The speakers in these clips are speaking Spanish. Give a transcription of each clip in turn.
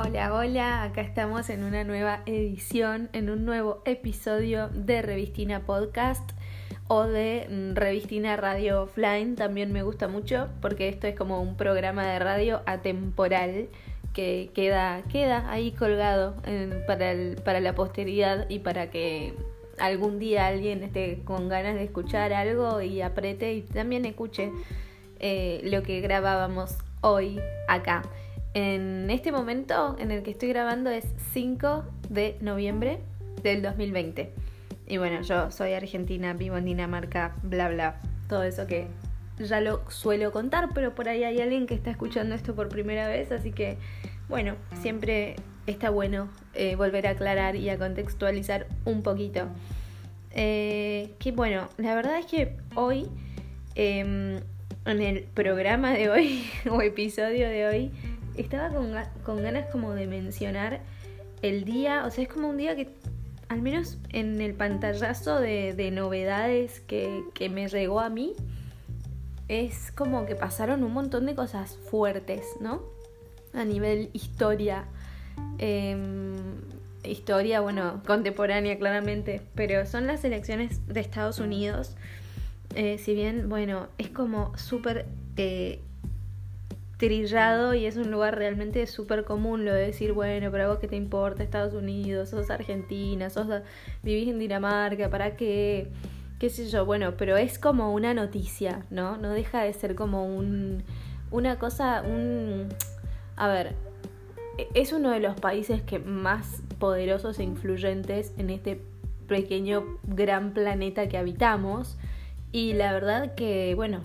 Hola, hola, acá estamos en una nueva edición, en un nuevo episodio de Revistina Podcast o de mm, Revistina Radio Offline. También me gusta mucho porque esto es como un programa de radio atemporal que queda, queda ahí colgado para, para la posteridad y para que algún día alguien esté con ganas de escuchar algo y apriete y también escuche eh, lo que grabábamos hoy acá. En este momento en el que estoy grabando es 5 de noviembre del 2020. Y bueno, yo soy argentina, vivo en Dinamarca, bla bla. Todo eso que ya lo suelo contar, pero por ahí hay alguien que está escuchando esto por primera vez, así que bueno, siempre está bueno eh, volver a aclarar y a contextualizar un poquito. Eh, que bueno, la verdad es que hoy, em, en el programa de hoy, o episodio de hoy, estaba con, ganas como de mencionar el día, o sea, es como un día que, al menos en el pantallazo de, novedades que, que me llegó a mí, es como que pasaron un montón de cosas fuertes, ¿no? A nivel historia. Em, historia, bueno, contemporánea claramente, pero son las elecciones de Estados Unidos. Eh, si bien, bueno, es como súper eh, trillado y es un lugar realmente súper común lo de decir, bueno, pero vos qué te importa Estados Unidos, sos argentina, sos vivís en Dinamarca, ¿para qué? qué sé yo, bueno, pero es como una noticia, ¿no? No deja de ser como un una cosa, un a ver, e, es uno de los países que más poderosos e influyentes en este pequeño gran planeta que habitamos y la verdad que, bueno,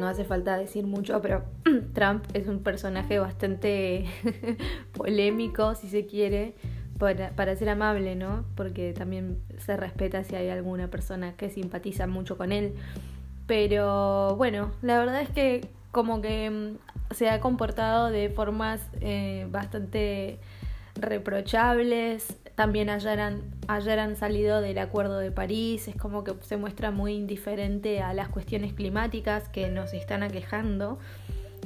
no hace falta decir mucho, pero Trump es un personaje bastante polémico, si se quiere, para, para, ser amable, ¿no? Porque también se respeta si hay alguna persona que simpatiza mucho con él. Pero bueno, la verdad es que como que mm, se ha comportado de formas eh, bastante reprochables. También ayer han salido del Acuerdo de París, es como que se muestra muy indiferente a las cuestiones climáticas que nos están aquejando.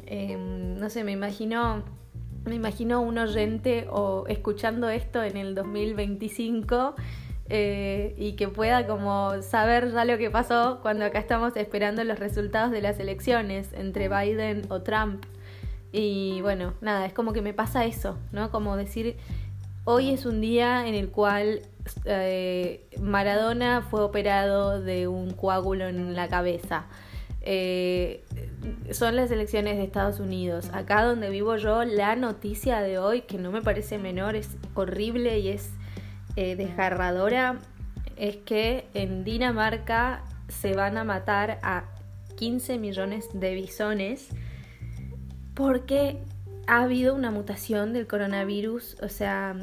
Em, no sé, me imagino, me imagino un oyente o escuchando esto en el 2025 eh, y que pueda como saber ya lo que pasó cuando acá estamos esperando los resultados de las elecciones entre Biden o Trump. Y bueno, nada, es como que me pasa eso, ¿no? Como decir, hoy es un día en el cual eh, Maradona fue operado de un coágulo en la cabeza. Eh, son las elecciones de Estados Unidos. Acá donde vivo yo, la noticia de hoy, que no me parece menor, es horrible y es eh, desgarradora, es que en Dinamarca se van a matar a 15 millones de bisones porque ha habido una mutación del coronavirus, o sea,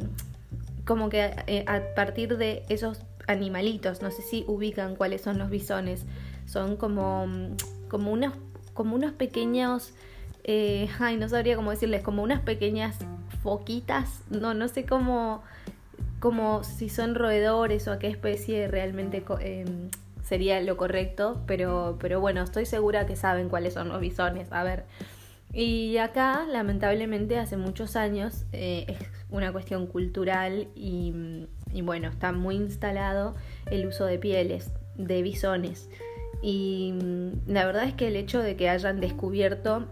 como que eh, a partir de esos animalitos, no sé si ubican cuáles son los bisones, son como, como, unos, como unos pequeños, eh, ay, no sabría cómo decirles, como unas pequeñas foquitas, no, no sé cómo, como si son roedores o a qué especie realmente em, sería lo correcto, pero, pero bueno, estoy segura que saben cuáles son los bisones, a ver. Y acá, lamentablemente, hace muchos años eh, es una cuestión cultural y, y, bueno, está muy instalado el uso de pieles, de bisones. Y mm, la verdad es que el hecho de que hayan descubierto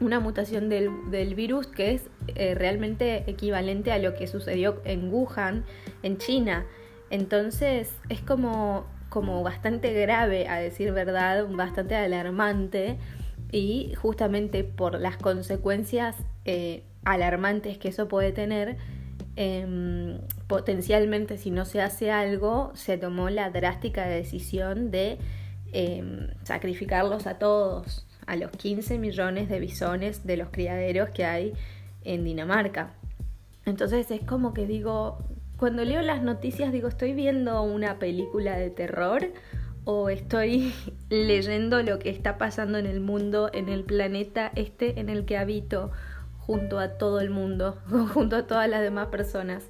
una mutación del, del virus que es eh, realmente equivalente a lo que sucedió en Wuhan, en China. Entonces es como, como bastante grave, a decir verdad, bastante alarmante y justamente por las consecuencias eh, alarmantes que eso puede tener, em, potencialmente si no se hace algo, se tomó la drástica decisión de em, sacrificarlos a todos, a los 15 millones de bisones de los criaderos que hay en Dinamarca. Entonces es como que digo, cuando leo las noticias digo, ¿estoy viendo una película de terror o estoy leyendo lo que está pasando en el mundo, en el planeta este en el que habito, junto a todo el mundo, junto a todas las demás personas.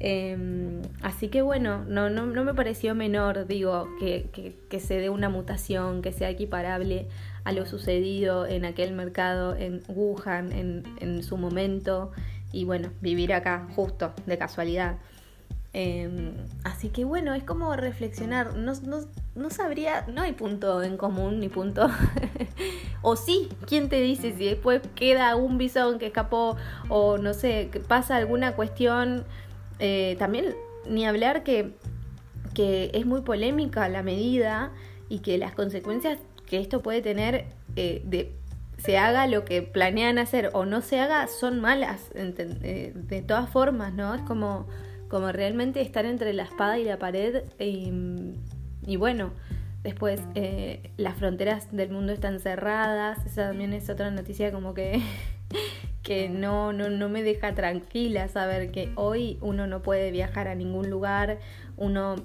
Em, así que bueno, no, no, no, me pareció menor, digo, que, que, se dé una mutación que sea equiparable a lo sucedido en aquel mercado en Wuhan en, en su momento. y bueno, vivir acá justo, de casualidad. Em, así que bueno, es como reflexionar. No, sabría, no hay punto en común ni punto. o sí, ¿quién te dice si después queda un bisón que escapó o no sé, pasa alguna cuestión? Eh, también ni hablar que, que es muy polémica la medida y que las consecuencias que esto puede tener eh, de se haga lo que planean hacer o no se haga son malas eh, de todas formas, ¿no? Es como, como realmente estar entre la espada y la pared y, bueno, después eh, las fronteras del mundo están cerradas, esa también es otra noticia como que, que no, no, no me deja tranquila saber que hoy uno no puede viajar a ningún lugar, uno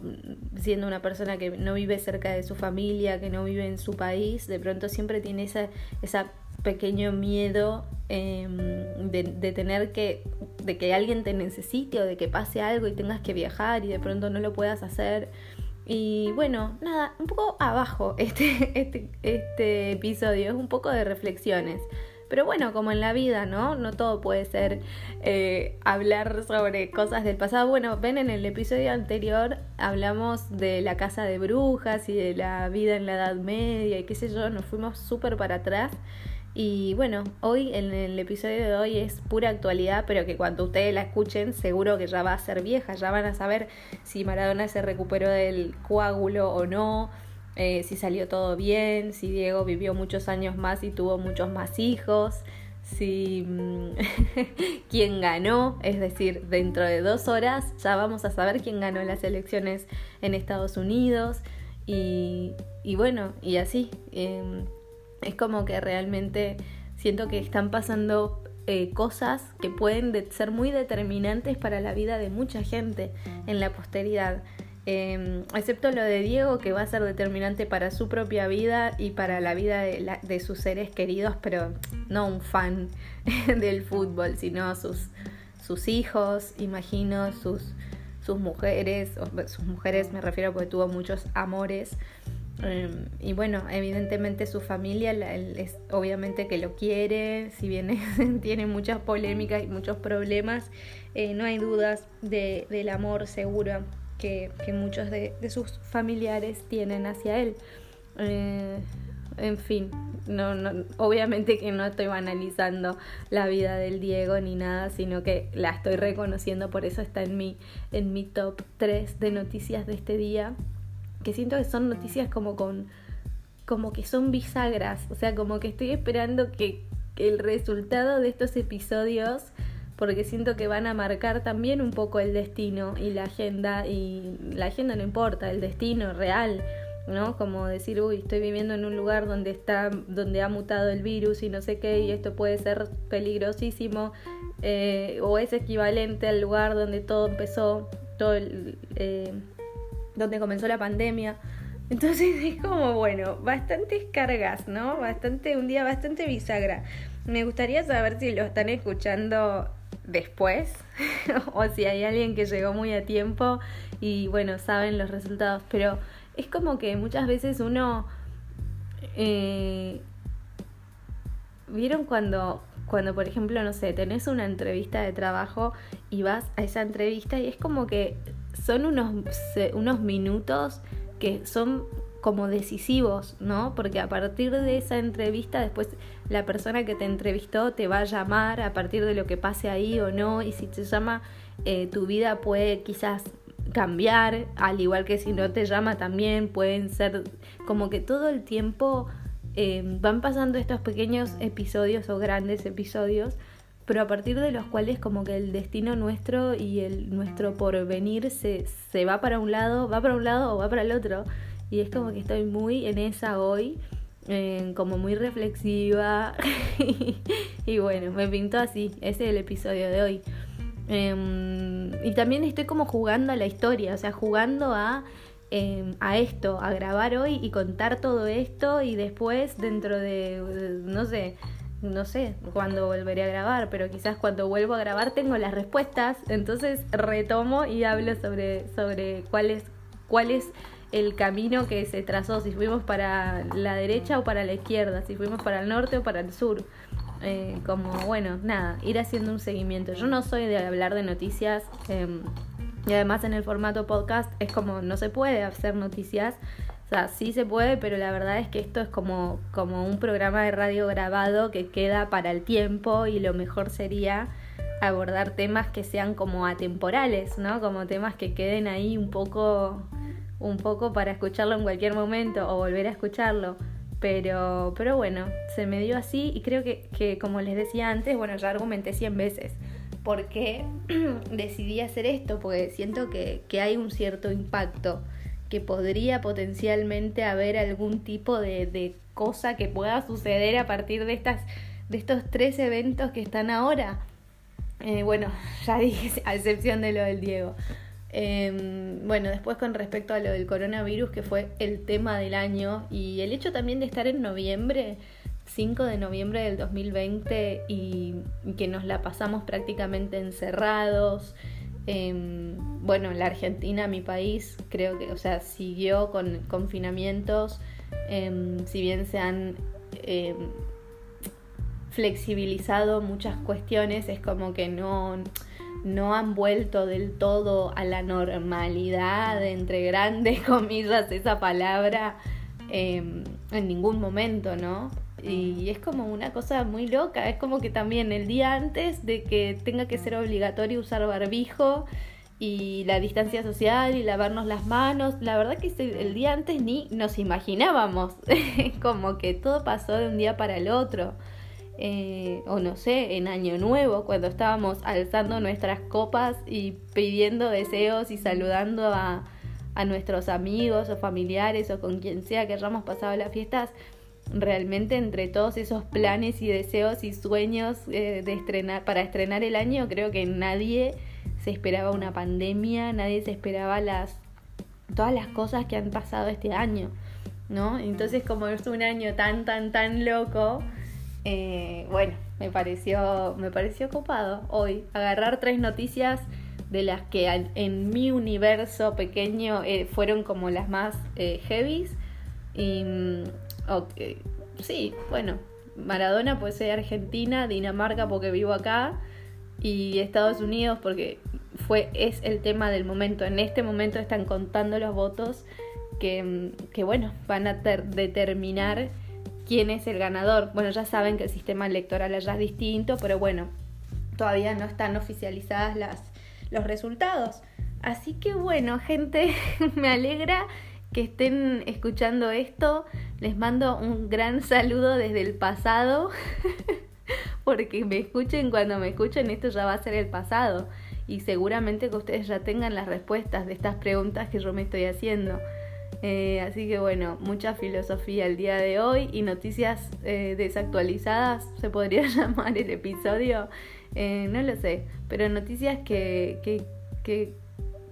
siendo una persona que no vive cerca de su familia, que no vive en su país, de pronto siempre tiene esa, esa pequeño miedo em, de, tener que, de que alguien te necesite o de que pase algo y tengas que viajar y de pronto no lo puedas hacer. Y bueno, nada, un poco abajo este, este, este episodio, es un poco de reflexiones. Pero bueno, como en la vida, ¿no? No todo puede ser eh, hablar sobre cosas del pasado. Bueno, ven en el episodio anterior hablamos de la casa de brujas y de la vida en la Edad Media y qué sé yo, nos fuimos súper para atrás. Y bueno, hoy en el episodio de hoy es pura actualidad, pero que cuando ustedes la escuchen seguro que ya va a ser vieja, ya van a saber si Maradona se recuperó del coágulo o no, eh, si salió todo bien, si Diego vivió muchos años más y tuvo muchos más hijos, si mm, quién ganó, es decir, dentro de dos horas ya vamos a saber quién ganó las elecciones en Estados Unidos y, y bueno, y así. Em, es como que realmente siento que están pasando eh, cosas que pueden ser muy determinantes para la vida de mucha gente en la posteridad. Em, excepto lo de Diego, que va a ser determinante para su propia vida y para la vida de, sus seres queridos, pero no un fan del fútbol, sino sus, sus hijos, imagino, sus, sus mujeres, sus mujeres me refiero porque tuvo muchos amores. Em, y bueno, evidentemente su familia es obviamente que lo quiere, si bien tiene muchas polémicas y muchos problemas, eh, no hay dudas de, del amor seguro que, muchos de, sus familiares tienen hacia él. Eh, en fin, no, no, obviamente que no estoy banalizando la vida del Diego ni nada, sino que la estoy reconociendo, por eso está en mi, en mi top 3 de noticias de este día que siento que son noticias como con como que son bisagras, o sea, como que estoy esperando que, el resultado de estos episodios porque siento que van a marcar también un poco el destino y la agenda y la agenda no importa, el destino real, ¿no? Como decir, uy, estoy viviendo en un lugar donde está donde ha mutado el virus y no sé qué y esto puede ser peligrosísimo eh, o es equivalente al lugar donde todo empezó, todo el, eh, donde comenzó la pandemia. Entonces es como, bueno, bastantes cargas, ¿no? Bastante, un día bastante bisagra. Me gustaría saber si lo están escuchando después o si hay alguien que llegó muy a tiempo y bueno, saben los resultados. Pero es como que muchas veces uno... Eh, ¿Vieron cuando, cuando, por ejemplo, no sé, tenés una entrevista de trabajo y vas a esa entrevista y es como que son unos, unos minutos que son como decisivos, ¿no? Porque a partir de esa entrevista, después la persona que te entrevistó te va a llamar a partir de lo que pase ahí o no, y si te llama, eh, tu vida puede quizás cambiar, al igual que si no te llama también, pueden ser como que todo el tiempo eh, van pasando estos pequeños episodios o grandes episodios pero a partir de los cuales como que el destino nuestro y el nuestro porvenir se, se va para un lado, va para un lado o va para el otro. Y es como que estoy muy en esa hoy, como muy reflexiva. y bueno, me pintó así, ese es el episodio de hoy. Em, y también estoy como jugando a la historia, o sea, jugando a, em, a esto, a grabar hoy y contar todo esto y después dentro de, no sé, no sé cuándo volveré a grabar, pero quizás cuando vuelvo a grabar tengo las respuestas, entonces retomo y hablo sobre, sobre cuál, es, cuál es el camino que se trazó, si fuimos para la derecha o para la izquierda, si fuimos para el norte o para el sur. eh, como, bueno, nada, ir haciendo un seguimiento. Yo no soy de hablar de noticias em, y además en el formato podcast es como, no se puede hacer noticias. O sea, sí se puede, pero la verdad es que esto es como, como un programa de radio grabado que queda para el tiempo y lo mejor sería abordar temas que sean como atemporales, ¿no? Como temas que queden ahí un poco, un poco para escucharlo en cualquier momento o volver a escucharlo. Pero, pero bueno, se me dio así y creo que, que como les decía antes, bueno, ya argumenté 100 veces por qué decidí hacer esto, porque siento que, que, hay un cierto impacto, que podría potencialmente haber algún tipo de, cosa que pueda suceder a partir de, estas, de estos tres eventos que están ahora. Eh, bueno, ya dije, a excepción de lo del Diego. Em, bueno, después con respecto a lo del coronavirus, que fue el tema del año, y el hecho también de estar en noviembre, 5 de noviembre del 2020, y, que nos la pasamos prácticamente encerrados. Em, bueno, la Argentina, mi país, creo que, o sea, siguió con confinamientos, em, si bien se han flexibilizado muchas cuestiones, es como que no no han vuelto del todo a la normalidad, entre grandes comillas, esa palabra, em, en ningún momento, ¿no? Y es como una cosa muy loca, es como que también el día antes de que tenga que ser obligatorio usar barbijo y la distancia social y lavarnos las manos, la verdad que el día antes ni nos imaginábamos, como que todo pasó de un día para el otro. Eh, o no sé, en Año Nuevo, cuando estábamos alzando nuestras copas y pidiendo deseos y saludando a, a nuestros amigos o familiares o con quien sea que hayamos pasado las fiestas, realmente entre todos esos planes y deseos y sueños eh, de estrenar, para estrenar el año, creo que nadie se esperaba una pandemia, nadie se esperaba las todas las cosas que han pasado este año, ¿no? Entonces como es un año tan, tan, tan loco, eh, bueno, me pareció, me pareció copado hoy agarrar tres noticias de las que en mi universo pequeño eh, fueron como las más heavies. Y mm, sí, bueno, Maradona puede ser Argentina, Dinamarca porque vivo acá y Estados Unidos porque fue es el tema del momento. En este momento están contando los votos que, mm, que bueno, van a determinar quién es el ganador. Bueno, ya saben que el sistema electoral allá es distinto, pero bueno, todavía no están oficializadas las, los resultados. Así que bueno, gente, me alegra que estén escuchando esto. Les mando un gran saludo desde el pasado, porque me escuchen cuando me escuchen, esto ya va a ser el pasado. Y seguramente que ustedes ya tengan las respuestas de estas preguntas que yo me estoy haciendo. Eh, así que bueno, mucha filosofía el día de hoy y noticias eh, desactualizadas, se podría llamar el episodio, eh, no lo sé, pero noticias que, que, que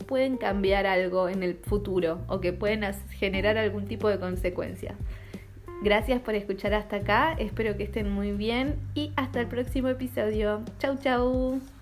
pueden cambiar algo en el futuro o que pueden generar algún tipo de consecuencia. Gracias por escuchar hasta acá, espero que estén muy bien y hasta el próximo episodio. Chau chau.